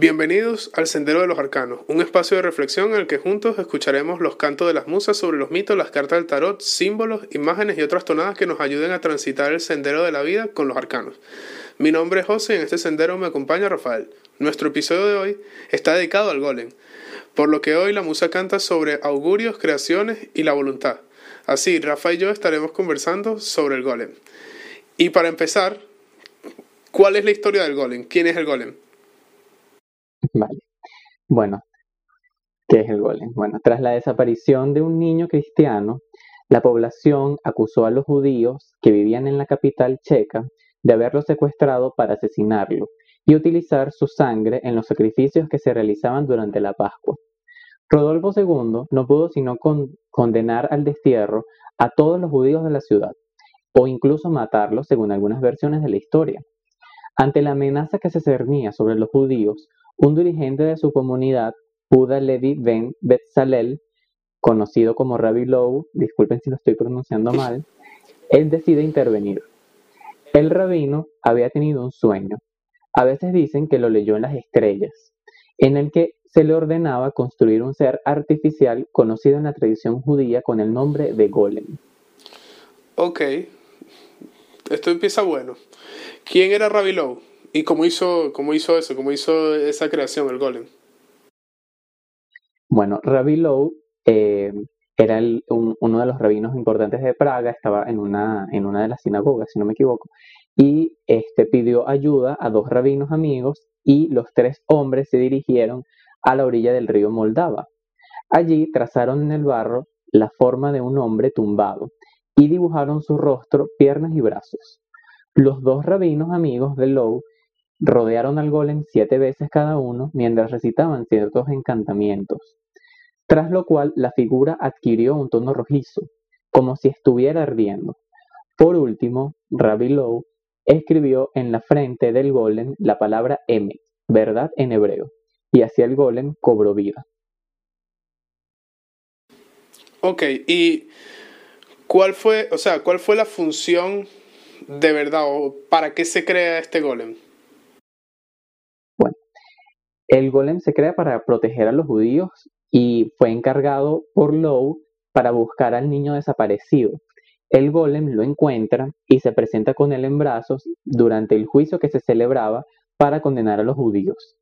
Bienvenidos al Sendero de los Arcanos, un espacio de reflexión en el que juntos escucharemos los cantos de las musas sobre los mitos, las cartas del tarot, símbolos, imágenes y otras tonadas que nos ayuden a transitar el sendero de la vida con los arcanos. Mi nombre es José y en este sendero me acompaña Rafael. Nuestro episodio de hoy está dedicado al golem, por lo que hoy la musa canta sobre augurios, creaciones y la voluntad. Así, Rafa y yo estaremos conversando sobre el golem. Y para empezar, ¿cuál es la historia del golem? ¿Quién es el golem? Vale. Bueno, ¿qué es el golem? Bueno, tras la desaparición de un niño cristiano, la población acusó a los judíos que vivían en la capital checa de haberlo secuestrado para asesinarlo y utilizar su sangre en los sacrificios que se realizaban durante la Pascua. Rodolfo II no pudo sino condenar al destierro a todos los judíos de la ciudad, o incluso matarlos según algunas versiones de la historia. Ante la amenaza que se cernía sobre los judíos, un dirigente de su comunidad, Judah Levi Ben Betzalel, conocido como Rabbi Low, disculpen si lo estoy pronunciando mal, él decide intervenir. El rabino había tenido un sueño, a veces dicen que lo leyó en las estrellas, en el que se le ordenaba construir un ser artificial conocido en la tradición judía con el nombre de Golem. Ok, esto empieza bueno. ¿Quién era Rabbi Low? ¿Y cómo hizo, cómo hizo eso? ¿Cómo hizo esa creación, el golem? Bueno, Rabbi Low eh, era uno de los rabinos importantes de Praga, estaba en una, en una de las sinagogas, si no me equivoco, y este, pidió ayuda a dos rabinos amigos y los tres hombres se dirigieron a la orilla del río Moldava. Allí trazaron en el barro la forma de un hombre tumbado y dibujaron su rostro, piernas y brazos. Los dos rabinos amigos de Lowe rodearon al golem siete veces cada uno mientras recitaban ciertos encantamientos, tras lo cual la figura adquirió un tono rojizo, como si estuviera ardiendo. Por último, Rabbi Lowe escribió en la frente del golem la palabra Emet, verdad en hebreo, y así el golem cobró vida. Ok, y ¿cuál fue, o sea, cuál fue la función de verdad o para qué se crea este golem? El golem se crea para proteger a los judíos y fue encargado por Lowe para buscar al niño desaparecido. El golem lo encuentra y se presenta con él en brazos durante el juicio que se celebraba para condenar a los judíos.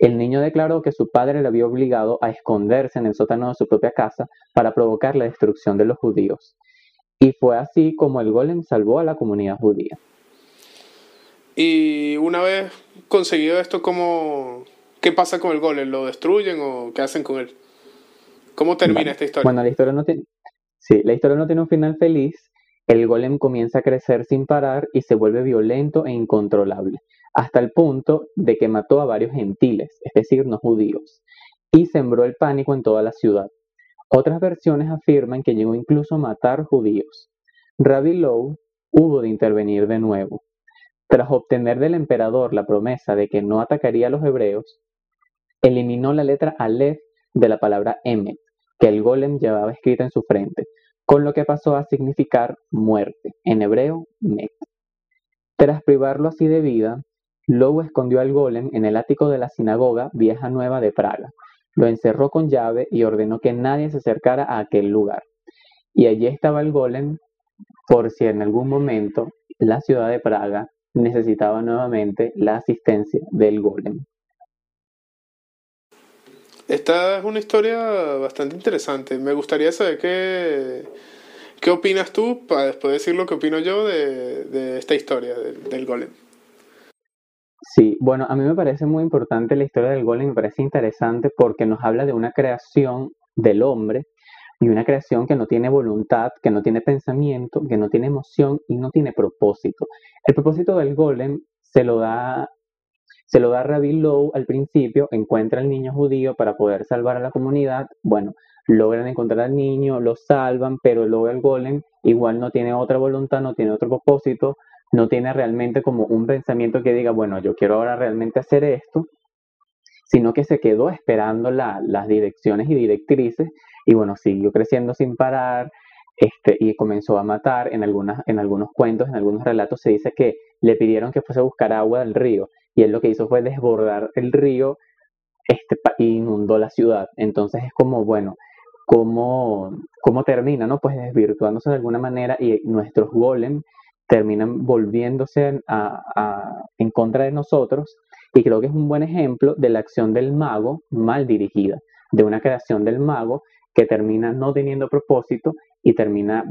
El niño declaró que su padre le había obligado a esconderse en el sótano de su propia casa para provocar la destrucción de los judíos. Y fue así como el golem salvó a la comunidad judía. Y una vez conseguido esto, ¿cómo, ¿Qué pasa con el golem? ¿Lo destruyen o qué hacen con él? ¿Cómo termina esta historia? Bueno, la historia no tiene. Sí, la historia no tiene un final feliz. El golem comienza a crecer sin parar y se vuelve violento e incontrolable, hasta el punto de que mató a varios gentiles, es decir, no judíos, y sembró el pánico en toda la ciudad. Otras versiones afirman que llegó incluso a matar judíos. Rabbi Lowe hubo de intervenir de nuevo. Tras obtener del emperador la promesa de que no atacaría a los hebreos, eliminó la letra Aleph de la palabra Emet, que el golem llevaba escrita en su frente, con lo que pasó a significar muerte, en hebreo Met. Tras privarlo así de vida, Lowe escondió al golem en el ático de la sinagoga Vieja Nueva de Praga, lo encerró con llave y ordenó que nadie se acercara a aquel lugar. Y allí estaba el golem por si en algún momento la ciudad de Praga necesitaba nuevamente la asistencia del golem. Esta es una historia bastante interesante. Me gustaría saber qué, qué opinas tú para después decir lo que opino yo de, esta historia del, golem. Sí, bueno, a mí me parece muy importante la historia del golem, me parece interesante porque nos habla de una creación del hombre y una creación que no tiene voluntad, que no tiene pensamiento, que no tiene emoción y no tiene propósito. El propósito del golem se lo da se lo da Rabbi Lowe al principio, encuentra al niño judío para poder salvar a la comunidad. Bueno, logran encontrar al niño, lo salvan, pero luego el golem igual no tiene otra voluntad, no tiene otro propósito, no tiene realmente como un pensamiento que diga, bueno, yo quiero ahora realmente hacer esto, sino que se quedó esperando las direcciones y directrices y bueno, siguió creciendo sin parar este, y comenzó a matar. En, algunas, en algunos cuentos, en algunos relatos se dice que le pidieron que fuese a buscar agua del río y él lo que hizo fue desbordar el río este, inundó la ciudad. Entonces es como, bueno, ¿cómo, cómo termina? ¿no? Pues desvirtuándose de alguna manera y nuestros golems terminan volviéndose en contra de nosotros. Y creo que es un buen ejemplo de la acción del mago mal dirigida, de una creación del mago que termina no teniendo propósito y termina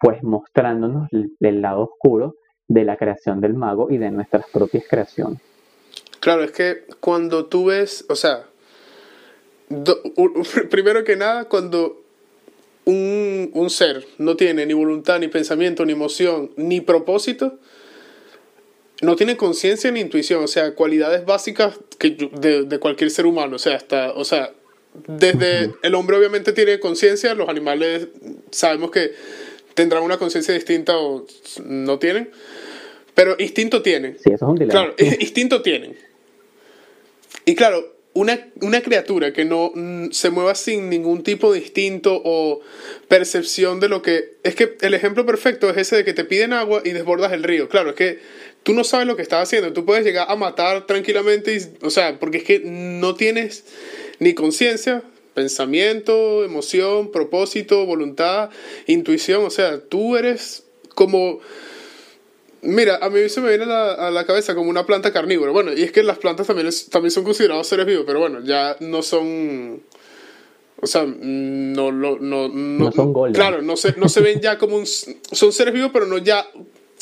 pues mostrándonos el lado oscuro de la creación del mago y de nuestras propias creaciones. Claro, es que cuando tú ves, o sea, primero que nada, cuando un, un, ser no tiene ni voluntad, ni pensamiento, ni emoción, ni propósito, no tiene conciencia ni intuición, o sea, cualidades básicas que de, de, cualquier ser humano, o sea, hasta, o sea, desde el hombre obviamente tiene conciencia, los animales sabemos que tendrán una conciencia distinta o no tienen, pero instinto tienen. Sí, eso es un dilema. Claro, instinto tienen. Y claro, una, una, criatura que no mm, se mueva sin ningún tipo de instinto o percepción de lo que... Es que el ejemplo perfecto es ese de que te piden agua y desbordas el río. Claro, es que tú no sabes lo que estás haciendo. Tú puedes llegar a matar tranquilamente, y, o sea, porque es que no tienes ni conciencia, pensamiento, emoción, propósito, voluntad, intuición. O sea, tú eres como Mira, a mí se me viene a la, cabeza como una planta carnívora. Bueno, y es que las plantas también, también son considerados seres vivos, pero bueno, ya no son... O sea, no, no, no, no, son goles. Claro, no se, no se ven ya como un... Son seres vivos, pero no ya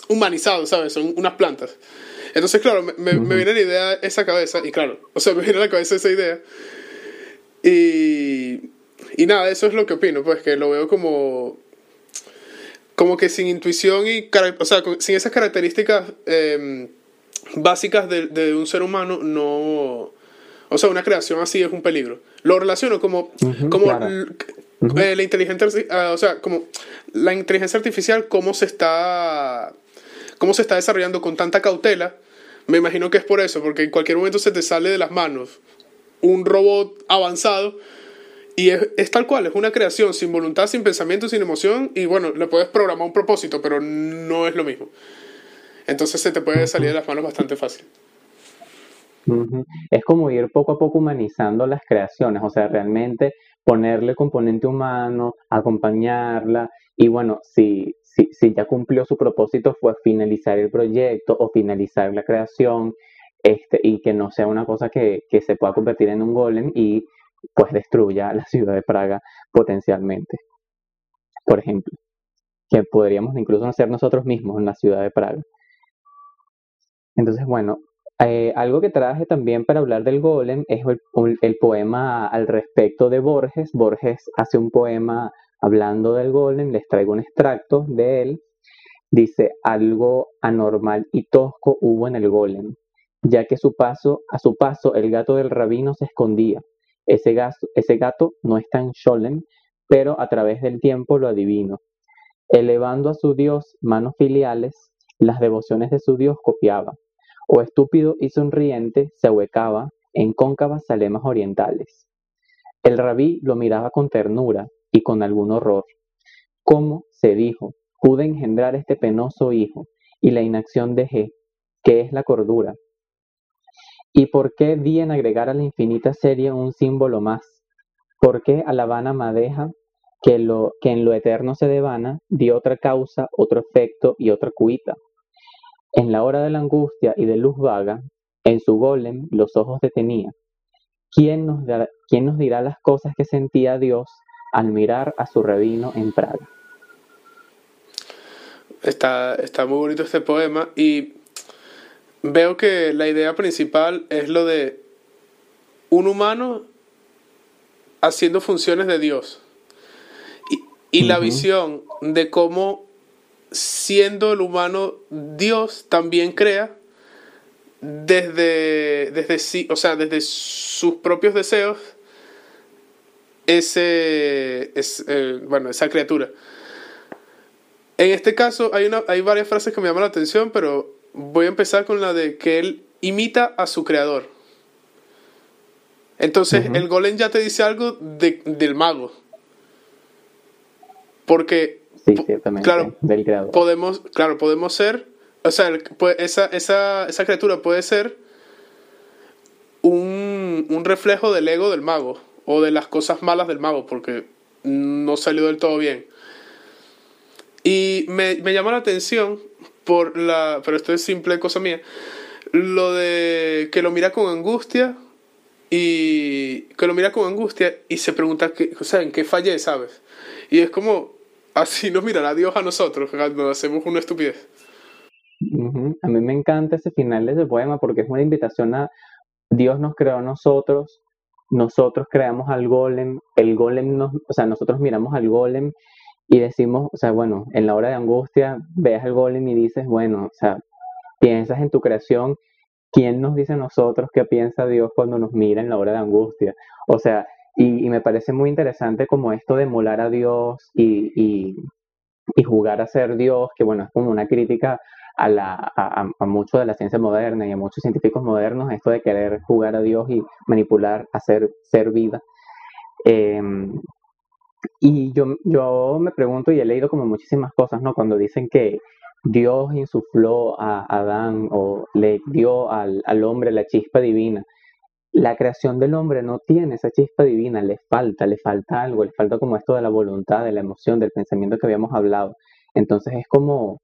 humanizados, ¿sabes? Son unas plantas. Entonces, claro, me, me, viene la idea esa cabeza, y claro, o sea, me viene a la cabeza esa idea. Y, y nada, eso es lo que opino, pues que lo veo como como que sin intuición y, o sea, sin esas características em, básicas de, un ser humano, no... O sea, una creación así es un peligro. Lo relaciono como, como eh, la inteligencia, ah, o sea, como la inteligencia artificial, cómo se está, cómo se está desarrollando con tanta cautela. Me imagino que es por eso, porque en cualquier momento se te sale de las manos un robot avanzado y es, tal cual, es una creación sin voluntad, sin pensamiento, sin emoción. Y bueno, le puedes programar un propósito, pero no es lo mismo. Entonces se te puede salir de las manos bastante fácil. Es como ir poco a poco humanizando las creaciones, o sea, realmente ponerle componente humano, acompañarla y bueno, si, si, si ya cumplió su propósito fue finalizar el proyecto o finalizar la creación este, y que no sea una cosa que, que se pueda convertir en un golem y pues destruya la ciudad de Praga potencialmente. Por ejemplo, que podríamos incluso hacer nosotros mismos en la ciudad de Praga. Entonces, bueno, eh, algo que traje también para hablar del golem es el, poema al respecto de Borges. Borges hace un poema hablando del golem, les traigo un extracto de él. Dice, algo anormal y tosco hubo en el golem, ya que su paso, a su paso el gato del rabino se escondía, ese gato, no está en Scholem, pero a través del tiempo lo adivino. Elevando a su Dios manos filiales, las devociones de su Dios copiaba, o estúpido y sonriente se ahuecaba en cóncavas salemas orientales. El rabí lo miraba con ternura y con algún horror. ¿Cómo, se dijo, pude engendrar este penoso hijo, y la inacción dejé, que es la cordura, ¿Y por qué di en agregar a la infinita serie un símbolo más? ¿Por qué a la vana madeja, que, lo, que en lo eterno se devana, di otra causa, otro efecto y otra cuita? En la hora de la angustia y de luz vaga, en su golem los ojos detenía. ¿Quién nos, ¿Quién nos dirá las cosas que sentía Dios al mirar a su rabino en Praga? Está, está muy bonito este poema y veo que la idea principal es lo de un humano haciendo funciones de Dios. Y, la visión de cómo siendo el humano Dios también crea desde, desde sí, o sea, desde sus propios deseos ese, es, eh, bueno, esa criatura. En este caso hay, una, hay varias frases que me llaman la atención, pero voy a empezar con la de que él imita a su creador. Entonces, el golem ya te dice algo de, del mago. Porque, sí, claro, del creador. Podemos, claro, podemos ser, o sea, esa, esa, esa criatura puede ser un, un, un reflejo del ego del mago o de las cosas malas del mago, porque no salió del todo bien. Y me, me llama la atención por la, pero esto es simple cosa mía, lo de que lo mira con angustia y que lo mira con angustia y se pregunta, que, o sea, ¿en qué fallé, sabes? Y es como, así nos mirará Dios a nosotros cuando hacemos una estupidez. A mí me encanta ese final de ese poema porque es una invitación a Dios nos creó a nosotros, nosotros creamos al golem, el golem nos, o sea, nosotros miramos al golem y decimos, o sea, bueno, en la hora de angustia ves al golem y dices, bueno, o sea, piensas en tu creación, ¿quién nos dice a nosotros qué piensa Dios cuando nos mira en la hora de angustia? O sea, y, me parece muy interesante como esto de emular a Dios y, y, y, jugar a ser Dios, que bueno, es como una crítica a, la, a, a, mucho de la ciencia moderna y a muchos científicos modernos, esto de querer jugar a Dios y manipular, hacer ser vida. Eh, y yo, yo me pregunto y he leído como muchísimas cosas, ¿no? Cuando dicen que Dios insufló a Adán o le dio al, al hombre la chispa divina. La creación del hombre no tiene esa chispa divina, le falta, le falta algo, le falta como esto de la voluntad, de la emoción, del pensamiento que habíamos hablado. Entonces es como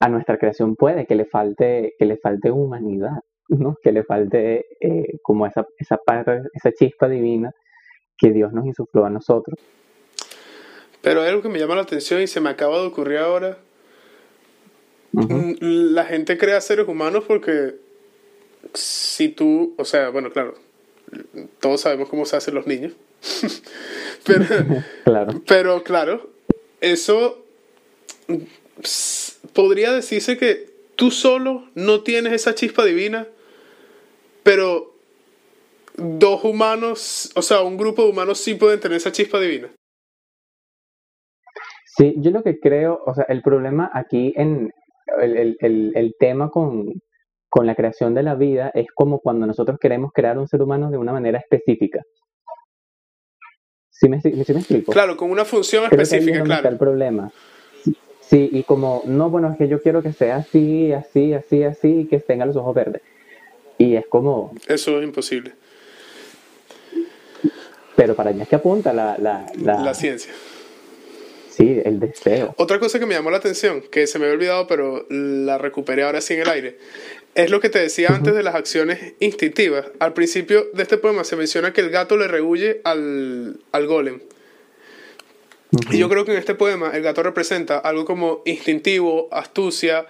a nuestra creación puede que le falte, que le falte humanidad, ¿no? Que le falte eh, como esa, esa parte, esa chispa divina que Dios nos insufló a nosotros. Pero hay algo que me llama la atención y se me acaba de ocurrir ahora. La gente crea seres humanos porque si tú, o sea, bueno, claro, todos sabemos cómo se hacen los niños. pero, claro. pero claro, eso podría decirse que tú solo no tienes esa chispa divina, pero dos humanos, o sea, un grupo de humanos sí pueden tener esa chispa divina. Sí, yo lo que creo, o sea, el problema aquí en el, el, el, tema con, con la creación de la vida es como cuando nosotros queremos crear un ser humano de una manera específica. ¿Sí me, sí me explico? Claro, con una función específica, claro. Está el problema. Sí, y como, no, bueno, es que yo quiero que sea así, así, así, así, y que tenga los ojos verdes. Y es como... Eso es imposible. Pero para allá es que apunta la, la, la... la ciencia. Sí, el deseo. Otra cosa que me llamó la atención, que se me había olvidado, pero la recuperé ahora sí en el aire, es lo que te decía antes de las acciones instintivas. Al principio de este poema se menciona que el gato le rehuye al, al golem. Y yo creo que en este poema el gato representa algo como instintivo, astucia,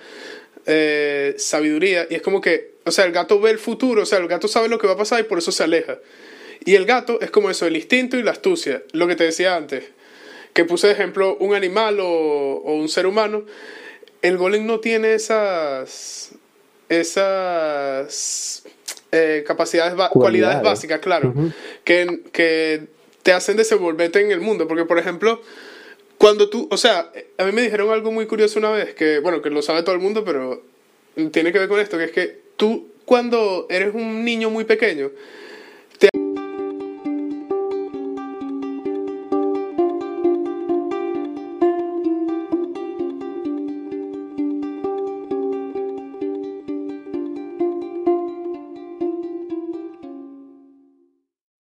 eh, sabiduría, y es como que, o sea, el gato ve el futuro, o sea, el gato sabe lo que va a pasar y por eso se aleja. Y el gato es como eso, el instinto y la astucia, lo que te decía antes, que puse de ejemplo un animal o, o un ser humano, el golem no tiene esas, esas eh, capacidades, cualidades. básicas, claro, que, que te hacen desenvolverte en el mundo, porque por ejemplo, cuando tú, o sea, a mí me dijeron algo muy curioso una vez, que bueno, que lo sabe todo el mundo, pero tiene que ver con esto, que es que tú cuando eres un niño muy pequeño,